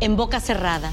En boca cerrada.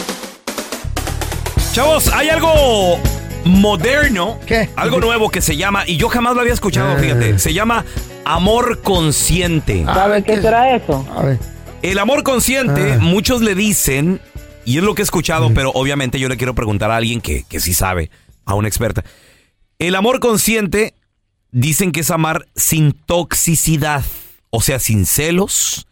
Chavos, hay algo moderno, ¿Qué? algo nuevo que se llama, y yo jamás lo había escuchado, Eh. fíjate, se llama amor consciente. ¿Sabe qué será eso? A ver. El amor consciente, Ah. muchos le dicen, y es lo que he escuchado, pero obviamente yo le quiero preguntar a alguien que, que sí sabe, a una experta. El amor consciente dicen que es amar sin toxicidad, o sea, sin celos,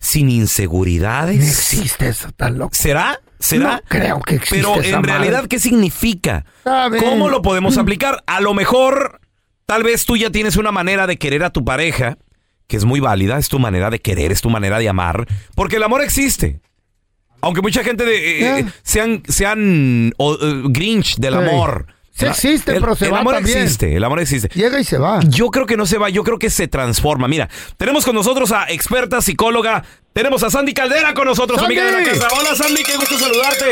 sin No inseguridades. existe eso tan loco. ¿Será? ¿Será? No creo que exista Pero esa en realidad. ¿qué significa? ¿Cómo lo podemos aplicar? A lo mejor, tal vez tú ya tienes una manera de querer a tu pareja, que es muy válida, es tu manera de querer, es tu manera de amar, porque el amor existe. Aunque mucha gente de, eh, Ya. sean, sean o, eh, grinch del Sí. amor. Sí existe, el, pero se el va amor también. existe, el amor existe. Llega y se va. Yo creo que no se va, yo creo que se transforma. Mira, tenemos con nosotros a experta psicóloga, tenemos a Sandy Caldera con nosotros, ¡Sandy! amiga de la casa. Hola Sandy, qué gusto saludarte.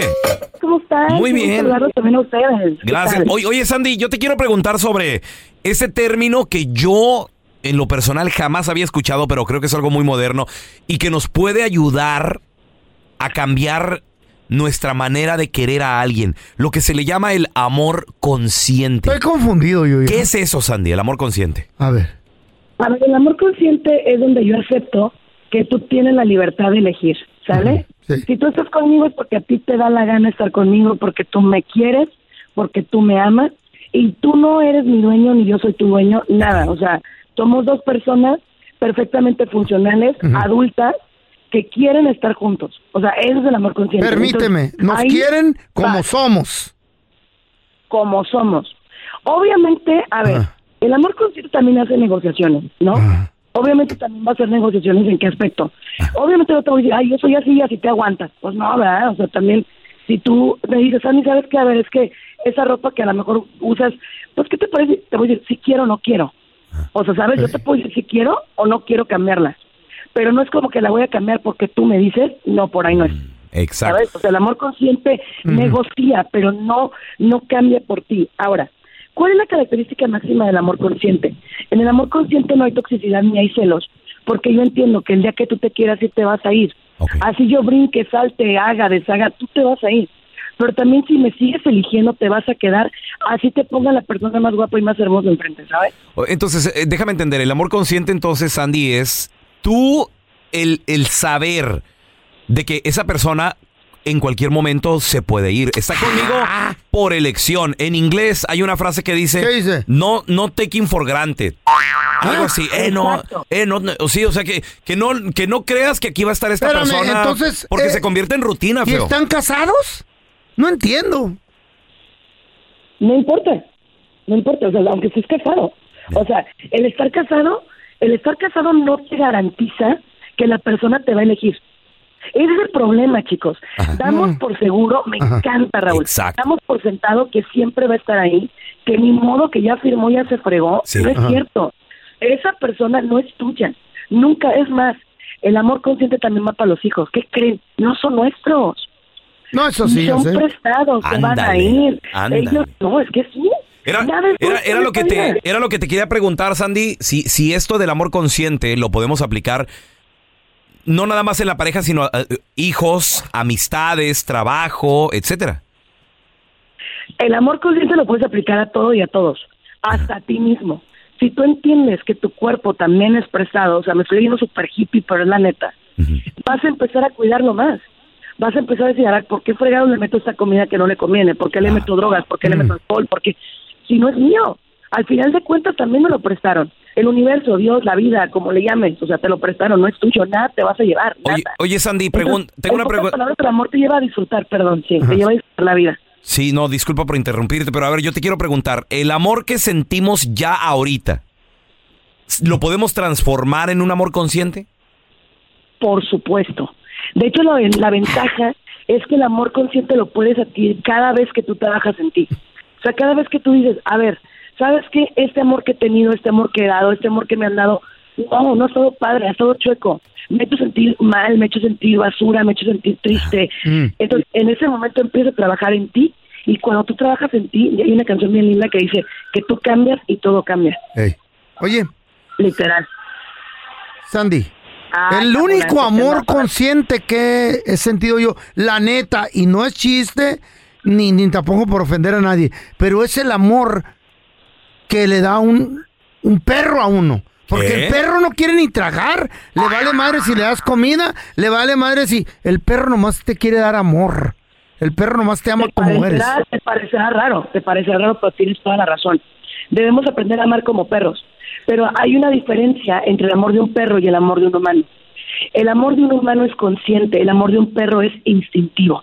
¿Cómo están? Muy Qué gusto bien. saludarlos también a ustedes. ¿Qué Gracias. oye, Sandy, yo te quiero preguntar sobre ese término que yo en lo personal jamás había escuchado, pero creo que es algo muy moderno y que nos puede ayudar a cambiar nuestra manera de querer a alguien, lo que se le llama el amor consciente. Estoy confundido yo. ¿Qué es eso, Sandy, el amor consciente? A ver. A ver, el amor consciente es donde yo acepto que tú tienes la libertad de elegir, ¿sale? Sí. Si tú estás conmigo es porque a ti te da la gana estar conmigo, porque tú me quieres, porque tú me amas, y tú no eres mi dueño ni yo soy tu dueño, nada. O sea, somos dos personas perfectamente funcionales, adultas, que quieren estar juntos. O sea, eso es el amor consciente. Permíteme. Entonces, Nos quieren como va. somos. como somos. Obviamente, a ver, el amor consciente también hace negociaciones, ¿no? Obviamente también va a hacer negociaciones en qué aspecto. Obviamente no te voy a decir, ay, yo soy así y así te aguantas. Pues no, ¿verdad? O sea, también si tú me dices, Andy, ¿sabes qué? A ver, es que esa ropa que a lo mejor usas, pues, ¿qué te parece? Te voy a decir, si quiero o no quiero. O sea, ¿sabes? Yo te puedo decir si quiero o no quiero cambiarla. Pero no es como que la voy a cambiar porque tú me dices, no, por ahí no es. Exacto. ¿Sabes? O sea, el amor consciente negocia, pero no, no cambia por ti. Ahora, ¿cuál es la característica máxima del amor consciente? En el amor consciente no hay toxicidad ni hay celos, porque yo entiendo que el día que tú te quieras ir, te vas a ir. Así yo brinque, salte, haga, deshaga, tú te vas a ir. pero también si me sigues eligiendo te vas a quedar, así te ponga la persona más guapa y más hermosa enfrente, ¿sabes? Entonces, eh, déjame entender, el amor consciente entonces, Sandy, es tú el, el saber de que esa persona en cualquier momento se puede ir. Está conmigo por elección. En inglés hay una frase que dice, ¿Qué dice? no, no taking for granted. Algo así, eh, no, eh, no, no, sí, o sea que, que no, que no creas que aquí va a estar esta Espérame, persona entonces, porque eh, se convierte en rutina, ¿Y feo. están casados? No entiendo. No importa, no importa, o sea, aunque estés casado. O sea, el estar casado, el estar casado no te garantiza que la persona te va a elegir. Ese es el problema, chicos. Damos por seguro, me encanta, Raúl. Exacto. Damos por sentado que siempre va a estar ahí, que ni modo que ya firmó, ya se fregó. Sí. No es Ajá. cierto. Esa persona no es tuya. Nunca es más. El amor consciente también va para los hijos. ¿Qué creen? No son nuestros. No, eso sí, yo son sé. prestados, se van a ir. ándale. Ellos, no, es que sí. Era, era, lo que te, era lo que te quería preguntar, Sandy, si, si esto del amor consciente lo podemos aplicar no nada más en la pareja, sino a, eh, hijos, amistades, trabajo, etcétera. El amor consciente lo puedes aplicar a todo y a todos, hasta a ti mismo. Si tú entiendes que tu cuerpo también es prestado, o sea, me estoy yendo súper hippie, pero es la neta, vas a empezar a cuidarlo más. Vas a empezar a decir, "Ara, ¿por qué fregado le meto esta comida que no le conviene? ¿Por qué le meto drogas? ¿Por qué le meto alcohol? Porque si no es mío, al final de cuentas también me lo prestaron. El universo, Dios, la vida, como le llames, o sea, te lo prestaron, no es tuyo, nada te vas a llevar, Oye, nada. oye Sandy, pregun- Entonces, tengo en una pregunta. el amor te lleva a disfrutar, perdón, sí, te lleva a disfrutar la vida. Sí, no, disculpa por interrumpirte, pero a ver, yo te quiero preguntar, ¿el amor que sentimos ya ahorita, lo podemos transformar en un amor consciente? Por supuesto. De hecho, la, la ventaja es que el amor consciente lo puedes adquirir cada vez que tú trabajas en ti. O sea, cada vez que tú dices, a ver, ¿sabes qué? Este amor que he tenido, este amor que he dado, este amor que me han dado, no, no ha estado padre, ha estado chueco. Me he hecho sentir mal, me he hecho sentir basura, me he hecho sentir triste. Mm. Entonces, en ese momento empiezas a trabajar en ti y cuando tú trabajas en ti, hay una canción bien linda que dice que tú cambias y todo cambia. Oye, literal. Sandy, el único que amor consciente que he sentido yo, la neta, y no es chiste, ni, ni tampoco por ofender a nadie, pero es el amor que le da un, un perro a uno. Porque ¿Qué? el perro no quiere ni tragar, le vale madre si le das comida, le vale madre si el perro nomás te quiere dar amor. El perro nomás te ama te como eres. te parecerá raro, te parecerá raro, pero tienes toda la razón. Debemos aprender a amar como perros. Pero hay una diferencia entre el amor de un perro y el amor de un humano. El amor de un humano es consciente, el amor de un perro es instintivo.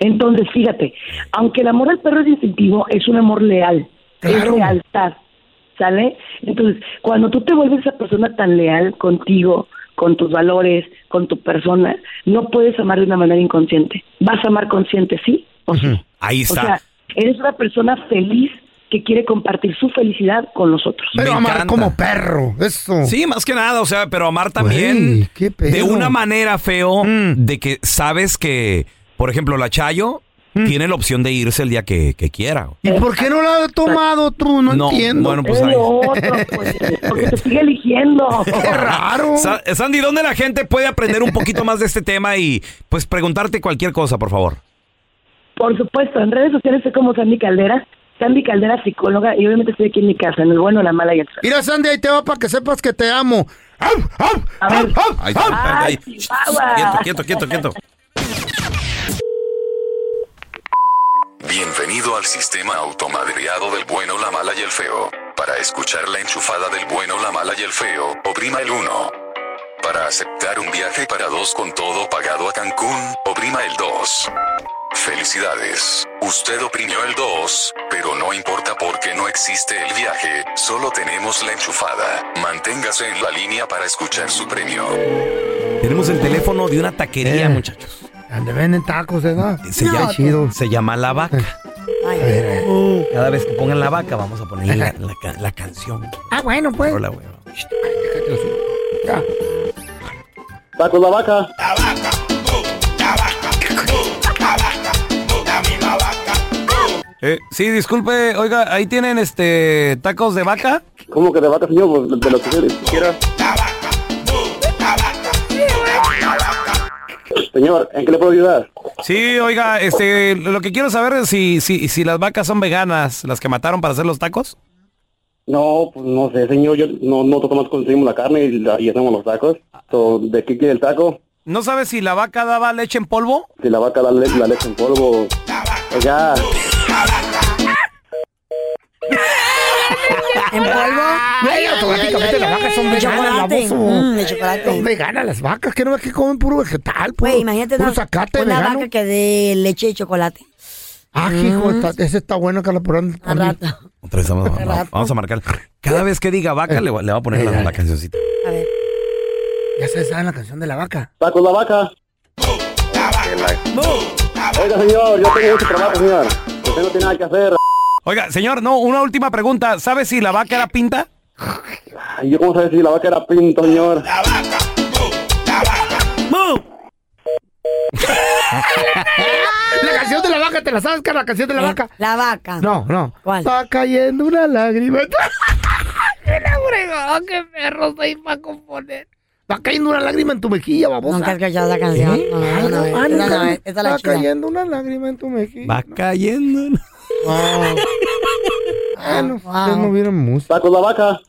Entonces, fíjate, aunque el amor del perro es instintivo, es un amor leal, es lealtad, ¿sale? Entonces, cuando tú te vuelves esa persona tan leal contigo, con tus valores, con tu persona, no puedes amar de una manera inconsciente. Vas a amar consciente, ¿sí o sí? Ahí O está. sea, eres una persona feliz que quiere compartir su felicidad con los otros. Pero Me amar encanta. como perro, eso. Sí, más que nada, o sea, pero amar también de una manera feo Mm. de que sabes que, por ejemplo, la Chayo Mm. tiene la opción de irse el día que, que quiera. ¿Y por qué no la has tomado tú? No, No, entiendo. bueno, pues es ahí. otro, pues, porque te sigue eligiendo. Qué raro. Sa- Sandy, ¿dónde la gente puede aprender un poquito más de este tema y pues preguntarte cualquier cosa, por favor? Por supuesto, en redes sociales estoy como Sandy Caldera, Sandy Caldera psicóloga, y obviamente estoy aquí en mi casa, en el bueno, la mala y el feo. Mira, Sandy, ahí te va para que sepas que te amo. ¡Au, au, A au, ver. au! Ay. Quieto, quieto, quieto, quieto. Bienvenido al sistema automadreado del bueno, la mala y el feo. Para escuchar la enchufada del bueno, la mala y el feo, oprima el 1. Para aceptar un viaje para dos con todo pagado a Cancún, oprima el 2. Felicidades, usted oprimió el 2, pero no importa porque no existe el viaje, solo tenemos la enchufada. Manténgase en la línea para escuchar su premio. Tenemos el teléfono de una taquería, Eh. muchachos. Donde venden tacos, ¿verdad? Se, No, llama, chido. se llama La Vaca. Ay, Eh. Cada vez que pongan La Vaca, vamos a poner la, la ca- la canción. Ah, bueno, pues. Hola, güey. Ya. Tacos la vaca. Eh, sí, disculpe, oiga, ahí tienen este tacos de vaca. ¿Cómo que de vaca, señor? Pues, De lo que usted quiera. Señor, ¿en qué le puedo ayudar? Sí, oiga, este, lo que quiero saber es si, si, si las vacas son veganas, las que mataron para hacer los tacos. No, pues no sé, señor. Yo, no, nosotros más conseguimos la carne y, la- y hacemos los tacos. So, ¿De qué quiere el taco? ¿No sabes si la vaca daba leche en polvo? Si la vaca da le- la leche en polvo. Oiga, ¿En polvo? Güey, automáticamente las vacas son De veganas, chocolate. baboso. Mm, de chocolate. Son veganas las vacas, que no ves que comen puro vegetal, puro, Güey, imagínate puro una, zacate una vegano. vaca que dé leche y chocolate. Ah, hijo, está- ese está bueno que lo ponen. Al rato. Otra vez vamos, vamos- rato. vamos a marcar. Cada vez que diga vaca, le, va- le va a poner la, la cancioncita. A ver. Ya se sabe la canción de la vaca. tacos la vaca. Oiga, señor, yo tengo mucho trabajo, señor. Usted no tiene nada que hacer. Oiga, señor, no, una última pregunta. ¿Sabe si la vaca era pinta? Ay, ¿Yo cómo sé si la vaca era pinto, señor? La canción de la vaca, ¿te la sabes, que la canción de la vaca? La vaca. No, no. ¿Cuál? Va cayendo una lágrima. ¡Qué la fregó! ¡Qué perro soy para componer! Va cayendo una lágrima en tu mejilla, babosa. Nunca has escuchado esa canción. No, no, no, no la cayendo una lágrima en tu mejilla. Va cayendo. Ah. Ustedes no vieron música. Tacos la vaca.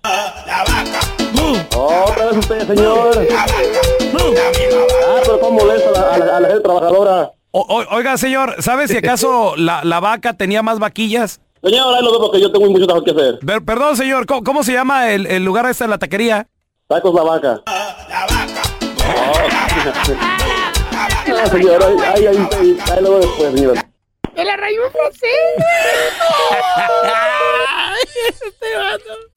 Otra vez usted, señor. Ah, pero cómo molesta a la, a la- a la gente trabajadora. O- o- oiga, señor, ¿sabe si acaso la, la vaca tenía más vaquillas? Señor, ahí lo veo porque yo tengo mucho trabajo que hacer. Per- perdón, señor, ¿cómo, cómo se llama el, el lugar este en la taquería? Tacos la vaca. Ah, señor, ahí, ahí, ahí, ahí, ahí lo veo después, señor. ¡Me la rayó francés!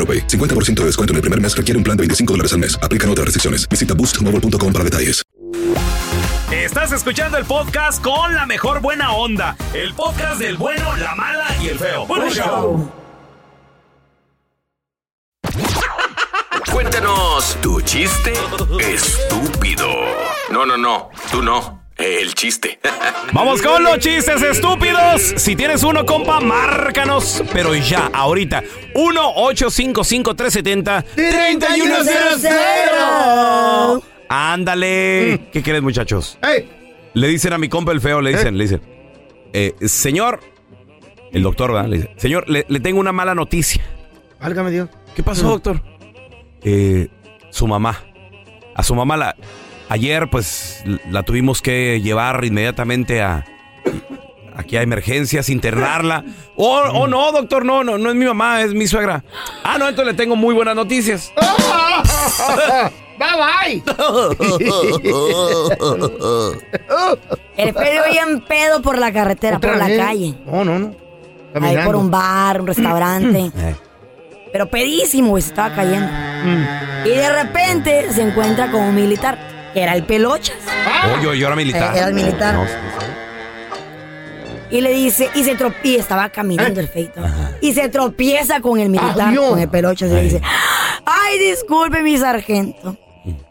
AroPay. 50% de descuento en el primer mes requiere un plan de 25 dólares al mes. Aplican otras restricciones. Visita boostmobile.com para detalles. Estás escuchando el podcast con la mejor buena onda. El podcast del bueno, la mala y el feo. Bueno, show. Cuéntanos tu chiste estúpido. No, no, no, tú no. El chiste. Vamos con los chistes estúpidos. Si tienes uno, compa, márcanos. Pero ya, ahorita. 1-855-370-3100. Ándale. ¿Qué quieres, muchachos? Le dicen a mi compa el feo, le dicen, le dicen. eh, señor, el doctor, ¿verdad? Le dice, señor, le, le tengo una mala noticia. Válgame Dios. ¿Qué pasó, doctor? Eh, su mamá. A su mamá la... Ayer, pues, la tuvimos que llevar inmediatamente a... Aquí a emergencias, internarla. Oh, oh, no, doctor, no, no, no es mi mamá, es mi suegra. Ah, no, entonces le tengo muy buenas noticias. Bye bye. El feo bien pedo por la carretera, ¿Otra por la vez? calle. No, no, no. Ahí por un bar, un restaurante. Eh. Pero pedísimo, se estaba cayendo. Mm. Y de repente se encuentra con un militar, era el pelochas. Oh, yo, yo era militar. Eh, era el militar. No. Y le dice, y se tropieza, estaba caminando el feito. Y se tropieza con el militar, Adiós. con el pelochas. Y le dice, ay, disculpe, mi sargento.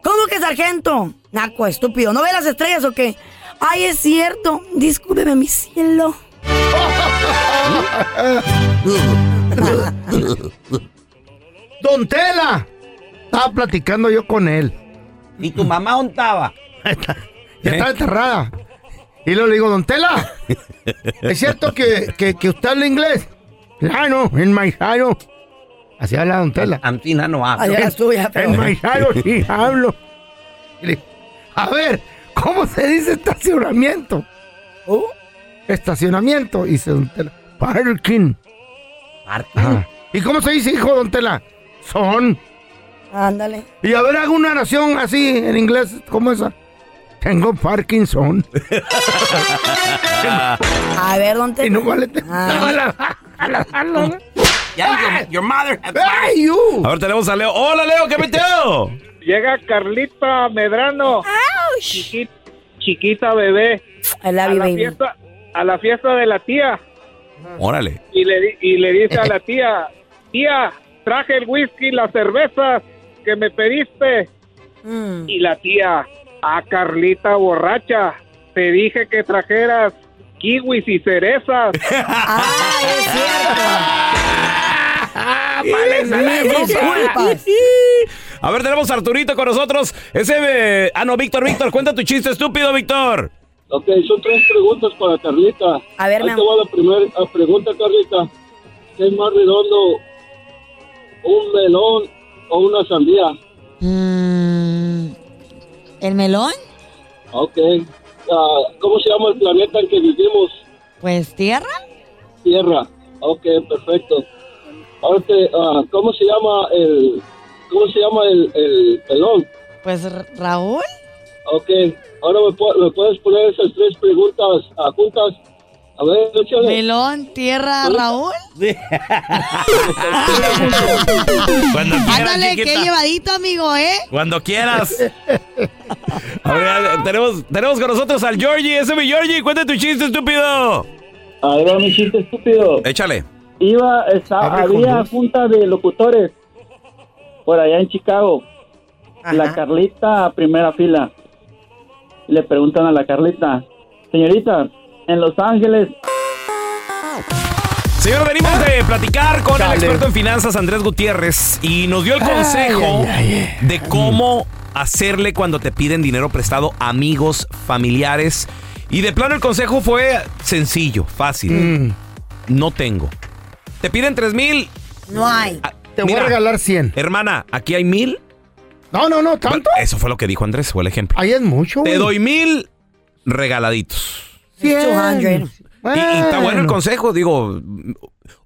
¿Cómo que sargento? Naco, estúpido. ¿No ve las estrellas o qué? Ay, es cierto. Discúlpeme, mi cielo. Don Tela. Estaba platicando yo con él. ¿Y tu mamá dónde estaba? Ya está enterrada. Y luego le digo, Don Tela, ¿es cierto que, que, que usted habla inglés? Claro, en Maizaro. Así habla Don Tela. Antina no habla. En Maizaro sí hablo. Y le- A ver, ¿cómo se dice estacionamiento? ¿Oh? Estacionamiento, dice Don Tela. Parking. Parking. Ajá. ¿Y cómo se dice, hijo, Don Tela? Son. Ándale. Y a ver, hago una oración así en inglés, ¿cómo esa? Tengo Parkinson. A ver, ¿dónde? y no vale. te- Ah. a la- a la- a la- Yeah, your, your mother ¡Ay, you! A ver, tenemos a Leo. Hola, Leo, ¿qué meteo? Llega Carlita Medrano, chiqui- chiquita bebé, I love a you, la baby. fiesta, a la fiesta de la tía Órale. y le di- y le dice a la tía, tía, traje el whisky, las cervezas que me pediste Mm. y la tía, a Carlita borracha, te dije que trajeras kiwis y cerezas. Ah, es cierto. Ah. A ver, tenemos a Arturito con nosotros. Ese. eh, Ah, no, Víctor, Víctor, cuenta tu chiste estúpido, Víctor. Ok, son tres preguntas para Carlita. A ver, Ahí te va la primera pregunta, Carlita. ¿Qué es más redondo, un melón o una sandía? Mm, ¿El melón? Ok. Ah, ¿Cómo se llama el planeta en que vivimos? Pues tierra. Tierra. Ok, perfecto. Ahora, te- ah, ¿cómo se llama el, cómo se llama el, el pelón? Pues Raúl. Ok. Ahora me, me puedes poner esas tres preguntas ah, juntas. A ver, échale. Melón, tierra, Raúl. Cuando quieras, Ándale, qué llevadito, amigo, ¿eh? Cuando quieras. A ver, tenemos, tenemos con nosotros al Georgie. Ese es mi Georgie. Cuenta tu chiste estúpido. Ahí va mi chiste estúpido. Échale. Iba, con había junta de locutores por allá en Chicago. La Carlita a primera fila. Le preguntan a la Carlita, señorita, en Los Ángeles, Señor, venimos de platicar con el experto en finanzas Andrés Gutiérrez y nos dio el consejo ay, ay, de cómo hacerle cuando te piden dinero prestado amigos, familiares. Y de plano el consejo fue sencillo, fácil. Mm, No tengo. Te piden tres mil. No hay. Ah, te voy a regalar 100. Hermana, aquí hay mil. No, no, no, ¿tanto? Bueno, eso fue lo que dijo Andrés, fue el ejemplo. Ahí es mucho, Te güey. doy mil regaladitos. 100. Y, y está bueno el consejo, digo.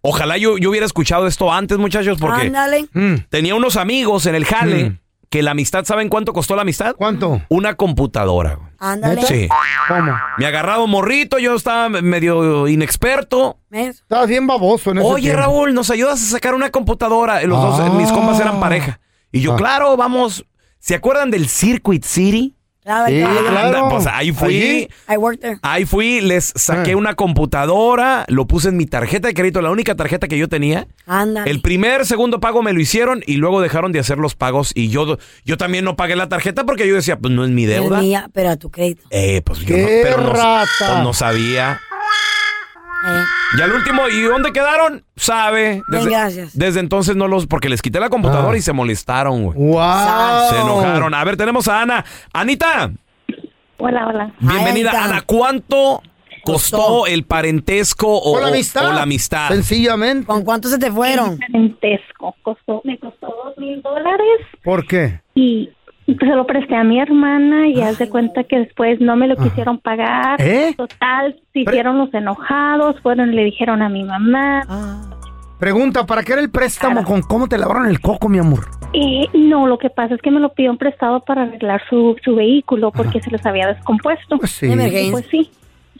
Ojalá yo, yo hubiera escuchado esto antes, muchachos, porque. Mm, tenía unos amigos en el jale Mm. que la amistad, ¿saben cuánto costó la amistad? ¿Cuánto? Una computadora. güey. Ándale. Sí. ¿Cómo? Me agarrado morrito, yo estaba medio inexperto. ¿Ves? Estabas bien baboso en ese Oye, tiempo. Raúl, ¿nos ayudas a sacar una computadora? Los dos, Ah. mis compas eran pareja. Y yo, Ah. claro, vamos. ¿Se acuerdan del Circuit City? Claro, Sí, claro. claro. Anda, pues ahí fui. I worked there. Ahí fui, les saqué Ah. una computadora, lo puse en mi tarjeta de crédito, la única tarjeta que yo tenía. Ándale. El primer, segundo pago me lo hicieron y luego dejaron de hacer los pagos y yo, yo también no pagué la tarjeta porque yo decía, pues no es mi Es deuda. mía, pero a tu crédito. Eh, pues yo ¡Qué no, pero no, rata! pues no sabía. Y al último, ¿y dónde quedaron? Sabe. Bien, gracias. Desde entonces no los, porque les quité la computadora Ah. y se molestaron, güey. ¡Wow! Se enojaron. A ver, tenemos a Ana. Anita, Hola, hola. bienvenida. Ana, ¿cuánto costó, Costó. el parentesco o, O la amistad. o la amistad? Sencillamente. ¿Con cuánto se te fueron? Parentesco. Costó, me costó dos mil dólares ¿Por qué? y se lo presté a mi hermana y haz de cuenta que después no me lo quisieron pagar. ¿Eh? Total, se Pre- hicieron los enojados, fueron y le dijeron a mi mamá. Pregunta, ¿para qué era el préstamo? ¿Con cómo te lavaron el coco, mi amor? Eh, no, lo que pasa es que me lo pidieron prestado para arreglar su, su vehículo porque se les había descompuesto. Pues sí. Pues sí,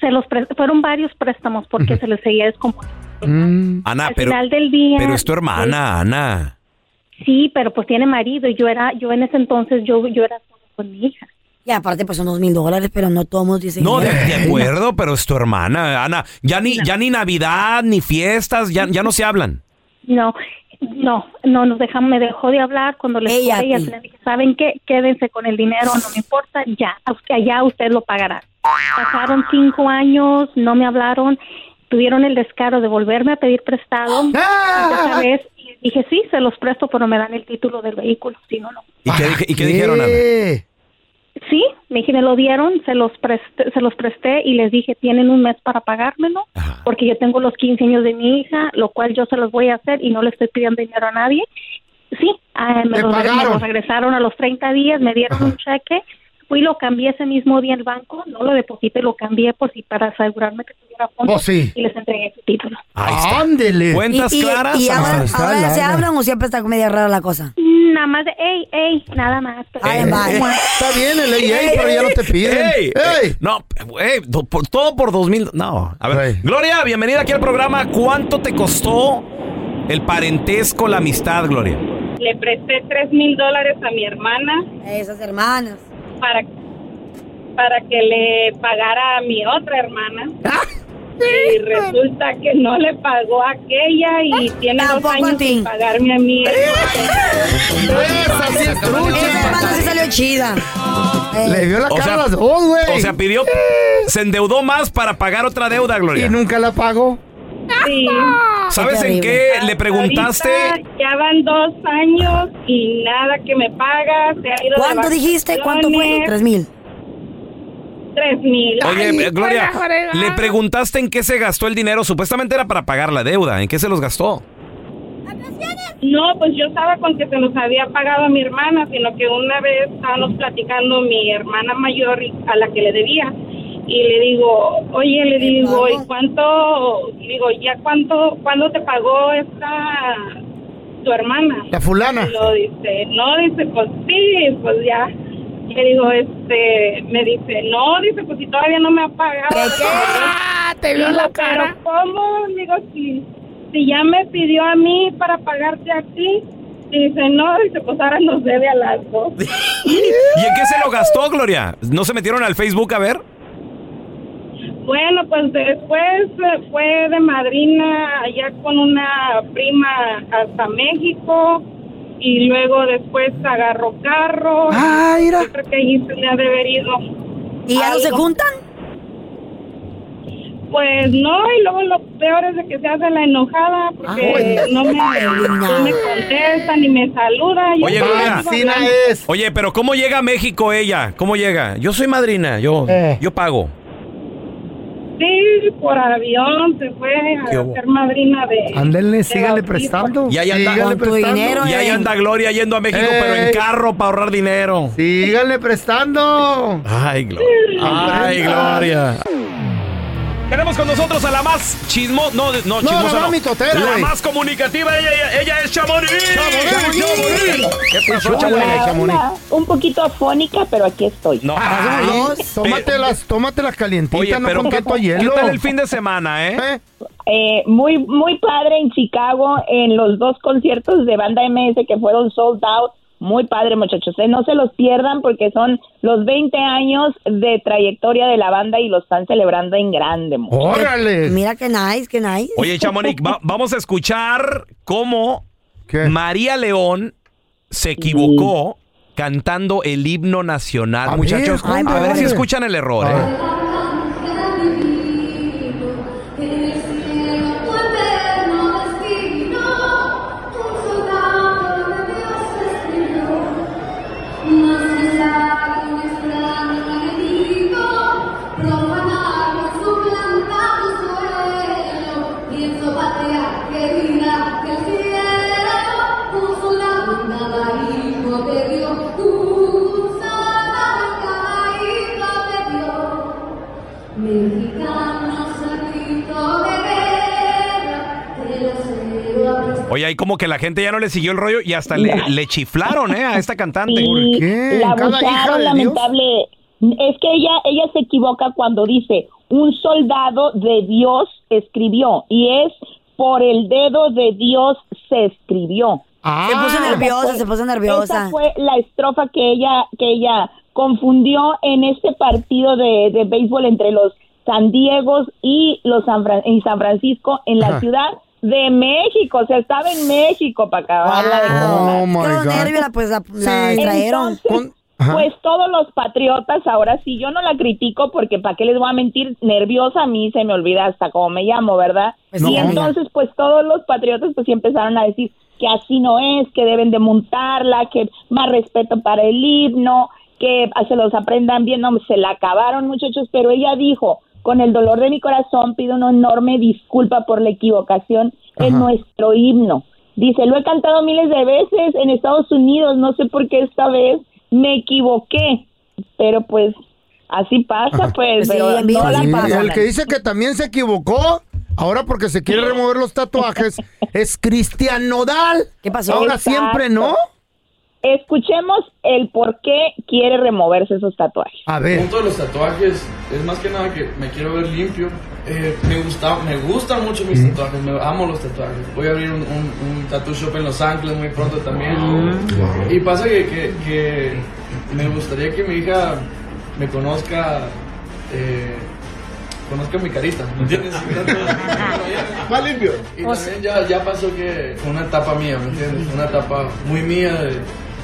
se los pre- fueron varios préstamos porque se les seguía descompuesto. Mm, Ana, Al pero, final del día, pero es tu hermana, Ana. Sí, pero pues tiene marido y yo era, yo en ese entonces yo, yo era solo con mi hija. Y aparte, pues son dos mil dólares, pero no todos dicen. No, de, acuerdo, pero es tu hermana, Ana. Ya ni, ya ni Navidad, ni fiestas, ya, ya no se hablan. No, no, no nos dejan, me dejó de hablar cuando les Ella a cobré, ti. ya le dije, ¿saben qué? Quédense con el dinero, no me importa, ya, allá usted lo pagará. Pasaron cinco años, no me hablaron, tuvieron el descaro de volverme a pedir prestado. ¡Ah! Y esta vez dije, sí, se los presto, pero me dan el título del vehículo, si no, no. ¿Y qué, y qué dijeron, Ana? Sí, me, dije, me lo dieron, se los, presté, se los presté y les dije, tienen un mes para pagármelo, porque yo tengo los 15 años de mi hija, lo cual yo se los voy a hacer y no le estoy pidiendo dinero a nadie. Sí, ah, me, ¿Te los, me pagaron? los regresaron a los 30 días, me dieron un cheque, fui y lo cambié ese mismo día al banco, no lo deposité, lo cambié por si para asegurarme que tuviera fondos Oh, sí. y les entregué su título. Ándele. Cuentas y, claras. y ahora, ya se hablan o siempre está media rara la cosa. Nada más de, ey, ey, nada más. pero- bye. Está bien el AA, pero ya no te piden. ¡Ey! ¡Ey! No, ey, todo por dos mil. No. A ver. Ey. Gloria, bienvenida aquí al programa. ¿Cuánto te costó el parentesco, la amistad, Gloria? Le presté tres mil dólares a mi hermana Esas hermanas. Para, para que le pagara a mi otra hermana. Y resulta que no le pagó a aquella y tiene dos años sin pagarme a mí. Esa sí es trucha. Esa hermana sí salió chida. Eh, Le dio la cara sea- a las dos, güey. O sea, pidió. Se endeudó más para pagar otra deuda, Gloria. Y nunca la pagó. Sí. ¿Sabes Qué en qué le preguntaste? Ahorita ya van dos años y nada que me paga. Se ha ido de ¿Cuánto dijiste? ¿Cuánto fue? Tres mil. Tres mil. Oye, Gloria, le preguntaste en qué se gastó el dinero. Supuestamente era para pagar la deuda. ¿En qué se los gastó? No, pues yo estaba con que se los había pagado a mi hermana, sino que una vez estábamos platicando mi hermana mayor a la que le debía. Y le digo, oye, le digo, ¿y cuánto? Y digo, ¿ya cuánto, cuándo te pagó esta, tu hermana? La fulana. Y lo dice, no, dice, pues sí, pues ya. Y le digo, este, me dice, no, dice, pues si todavía no me ha pagado. Ah, te vio la cara. Pero ¿cómo? Digo, si, si ya me pidió a mí para pagarte a ti. Y dice, no, dice, pues ahora nos debe a las dos. ¿Y en qué se lo gastó, Gloria? ¿No se metieron al Facebook a ver? Bueno, pues después eh, fue de madrina allá con una prima hasta México y luego después agarró carro. Ah, mira. Yo creo que ahí se le ha de haber ido. ¿Y ya no se juntan? Pues no, y luego lo peor es de que se hace la enojada porque Ah, no, me, no. me contesta ni me saluda. Yo Oye. Oye, pero ¿cómo llega a México ella? ¿Cómo llega? Yo soy madrina, yo, Eh. yo pago. Sí, por avión se fue ¿Qué a hubo? ser madrina de... Sígale bautizo. prestando. Y ahí anda. Prestando. dinero, Y ahí eh. anda Gloria yendo a México, Ey. pero en carro para ahorrar dinero. Sígale prestando. Ay, Gloria. Ay, Gloria. Tenemos con nosotros a la más chismo... No, no, No, chismosa la no. más mitotera, La güey. más comunicativa, ella, ella, ella es Chamonix. Chamonix. ¿Qué pasó, Chamonix? Chamonix. Un poquito afónica, pero aquí estoy. No. Ay, dos. tómatelas, tómatelas calientitas, Oye, no pero con ¿qué, tanto qué hielo. tal el fin de semana, eh? ¿Eh? Eh, muy, muy padre en Chicago, en los dos conciertos de banda MS que fueron sold out. Muy padre, muchachos. Eh, no se los pierdan porque son los 20 años de trayectoria de la banda y los están celebrando en grande. mu- ¡Órale! Mira qué nice, qué nice. Oye, Chamonix, va- vamos a escuchar cómo ¿Qué? María León se equivocó cantando el himno nacional. A Muchachos, ver, a ver si escuchan el error. ¿eh? Oye, ahí como que la gente ya no le siguió el rollo y hasta le, le chiflaron, ¿eh? A esta cantante. Y qué? La ¿Cada hija abusaron, de lamentable. Es que ella, ella se equivoca cuando dice un soldado de Dios escribió y es por el dedo de Dios se escribió. Ah, Se puso nerviosa, fue- se puso Esa nerviosa. fue la estrofa que ella, que ella confundió en este partido de, de béisbol entre los San Diegos y los San, Fran- y San Francisco en la Ajá. ciudad de México. O sea, estaba en México para acabarla de coronar. Oh, my Qué God. nervio, la, pues la, la. Entonces, Con- Pues todos los patriotas, ahora sí, yo no la critico porque para qué les voy a mentir, nerviosa a mí se me olvida hasta cómo me llamo, ¿verdad? Pues y entonces pues todos los patriotas pues sí empezaron a decir que así no es, que deben de montarla, que más respeto para el himno, que se los aprendan bien, no, se la acabaron muchachos, pero ella dijo, con el dolor de mi corazón pido una enorme disculpa por la equivocación en nuestro himno. Dice, lo he cantado miles de veces en Estados Unidos, no sé por qué esta vez me equivoqué, pero pues así pasa, pues, pero no la perdonan. el que dice que también se equivocó, ahora porque se quiere remover los tatuajes, es Cristian Nodal. ¿Qué pasó? Ahora Exacto. siempre, ¿no? Escuchemos el por qué quiere removerse esos tatuajes. A El punto de los tatuajes es más que nada que me quiero ver limpio. Eh, me gusta, me gustan mucho mis tatuajes, me amo los tatuajes. Voy a abrir un, un, un tattoo shop en Los Ángeles muy pronto también. Y pasa que, que, que me gustaría que mi hija me conozca, eh, conozca mi carita, ¿me entiendes? Más limpio. Y también ya, ya pasó que fue una etapa mía, ¿me entiendes? Una etapa muy mía de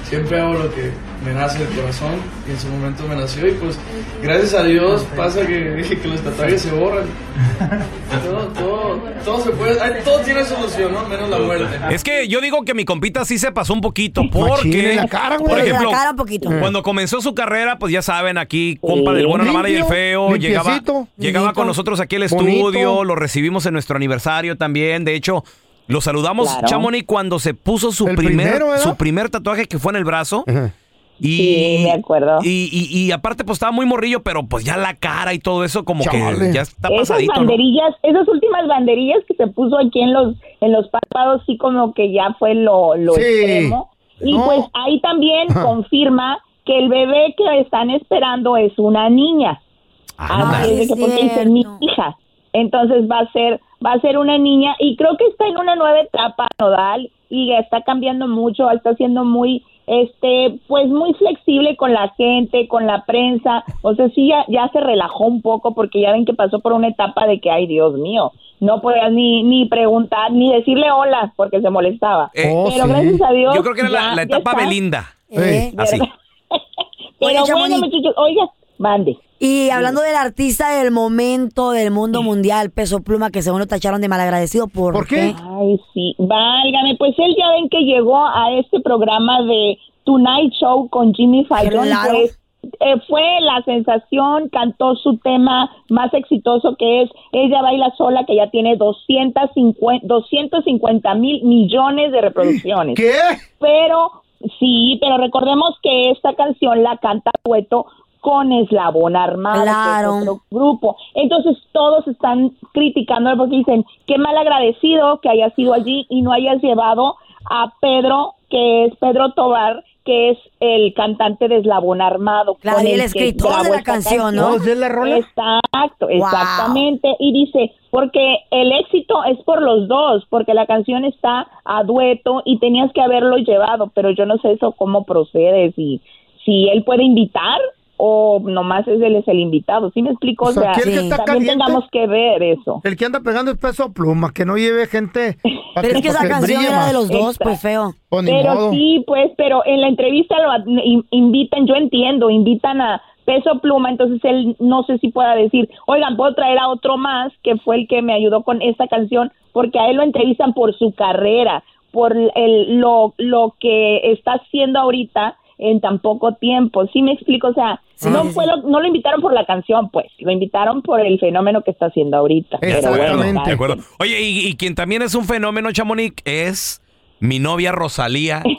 siempre hago lo que me nace del corazón y en su momento me nació y pues gracias a Dios pasa que dije que los tatuajes se borran. Todo, todo, todo se puede, ay, todo tiene solución, ¿no? Menos la muerte. Es que yo digo que mi compita sí se pasó un poquito porque, en la cara, güey. por la ejemplo, cara un poquito. cuando comenzó su carrera, pues ya saben, aquí, compa del bueno, la mala y el feo, llegaba, llegaba con nosotros aquí al bonito. estudio, lo recibimos en nuestro aniversario también, de hecho, lo saludamos, Claro. Chamonix, cuando se puso su El primer, su primer tatuaje que fue en el brazo. Y, Sí, me acuerdo. Y, y- y aparte, pues estaba muy morrillo, pero pues ya la cara y todo eso, como que ya está Esas pasadito. ¿no? banderillas, esas últimas banderillas que se puso aquí en los en los párpados, sí como que ya fue lo, lo Sí. extremo. Y No. pues ahí también confirma que el bebé que están esperando es una niña. Anda. Así es porque dice mi hija. Entonces va a ser va a ser una niña y creo que está en una nueva etapa nodal y está cambiando mucho, está siendo muy este pues muy flexible con la gente, con la prensa, o sea, sí ya, ya se relajó un poco porque ya ven que pasó por una etapa de que ay Dios mío, no podías ni ni preguntar ni decirle hola porque se molestaba. Eh, Pero gracias a Dios Yo creo que era la, ya- la ya etapa. Belinda. Eh. Así. Pero Oye, bueno, muchachos, oiga, mande. Y hablando del artista del momento del mundo mundial, Peso Pluma, que según lo tacharon de malagradecido, ¿por, ¿Por qué? Ay, sí, válgame, pues él ya ven que llegó a este programa de Tonight Show con Jimmy Fallon, Claro. pues eh, fue la sensación, cantó su tema más exitoso que es Ella Baila Sola, que ya tiene 250, 250 mil millones de reproducciones. ¿Qué? Pero, sí, pero recordemos que esta canción la canta Dueto con Eslabón Armado, Claro. que es otro grupo. Entonces todos están criticándolo porque dicen, qué mal agradecido que hayas ido allí y no hayas llevado a Pedro, que es Pedro Tobar, que es el cantante de Eslabón Armado. Claro, con y el que escritor de la canción, ¿no? ¿Oh, ¿de la rola? Exacto, exactamente. Y dice, porque el éxito es por los dos, porque la canción está a dueto y tenías que haberlo llevado, pero yo no sé eso cómo procede, si, si él puede invitar o nomás es él es el invitado. ¿Sí me explico? O O sea, aquí el que está también caliente- tengamos que ver eso. El que anda pegando es peso pluma, que no lleve gente. Pero es que esa canción era de los dos, Exacto. pues feo. Pues Pero modo. sí, pues, pero en la entrevista lo in- invitan, yo entiendo, invitan a Peso Pluma, entonces él no sé si pueda decir, oigan, puedo traer a otro más, que fue el que me ayudó con esta canción, porque a él lo entrevistan por su carrera, por el, lo, lo que está haciendo ahorita en tan poco tiempo. ¿Sí me explico? O sea, no, fue lo, no lo invitaron por la canción, pues, lo invitaron por el fenómeno que está haciendo ahorita. Bueno, De acuerdo. Oye, y, y quien también es un fenómeno, Chamonix, es mi novia Rosalía.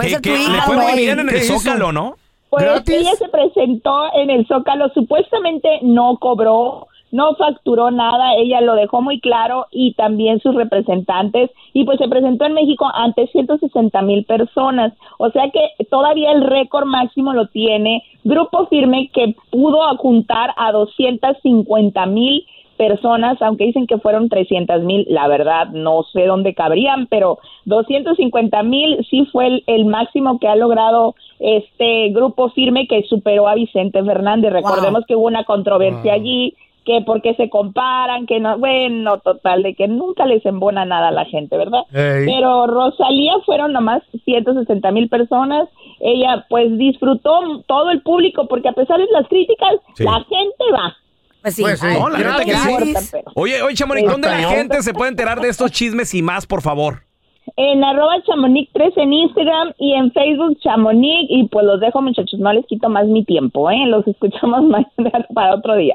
Que ser tu que le fue muy bien en el. Zócalo, ¿no? Pues ¿Gratis? ella se presentó en el Zócalo, supuestamente no cobró, no facturó nada, ella lo dejó muy claro y también sus representantes y pues se presentó en México ante 160 mil personas, o sea que todavía el récord máximo lo tiene Grupo Firme que pudo juntar a 250 mil personas, aunque dicen que fueron 300 mil, la verdad no sé dónde cabrían, pero 250 mil sí fue el, el máximo que ha logrado este grupo firme que superó a Vicente Fernández. Recordemos que hubo una controversia allí que porque se comparan, que no, bueno, total, de que nunca les embona nada a la gente, ¿verdad? Pero Rosalía fueron nomás 160 mil personas. Ella pues disfrutó todo el público porque a pesar de las críticas, Sí. la gente va. Pues sí. No, la neta que sí. Oye, oye, Chamonix, Pues, ¿dónde la gente se puede enterar de estos chismes y más, por favor? En arroba chamonix 3 en Instagram y en Facebook chamonix y pues los dejo muchachos, no les quito más mi tiempo, ¿eh? Los escuchamos mañana para otro día.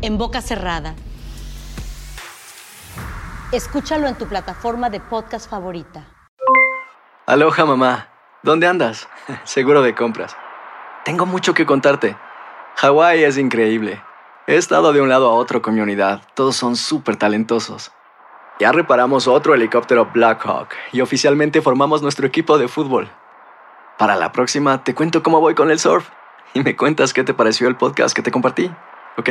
En boca cerrada. Escúchalo en tu plataforma de podcast favorita. Aloha mamá, ¿dónde andas? Seguro de compras. Tengo mucho que contarte. Hawái es increíble. He estado de un lado a otro con mi unidad. Todos son súper talentosos. Ya reparamos otro helicóptero Blackhawk y oficialmente formamos nuestro equipo de fútbol. Para la próxima te cuento cómo voy con el surf y me cuentas qué te pareció el podcast que te compartí, ¿ok?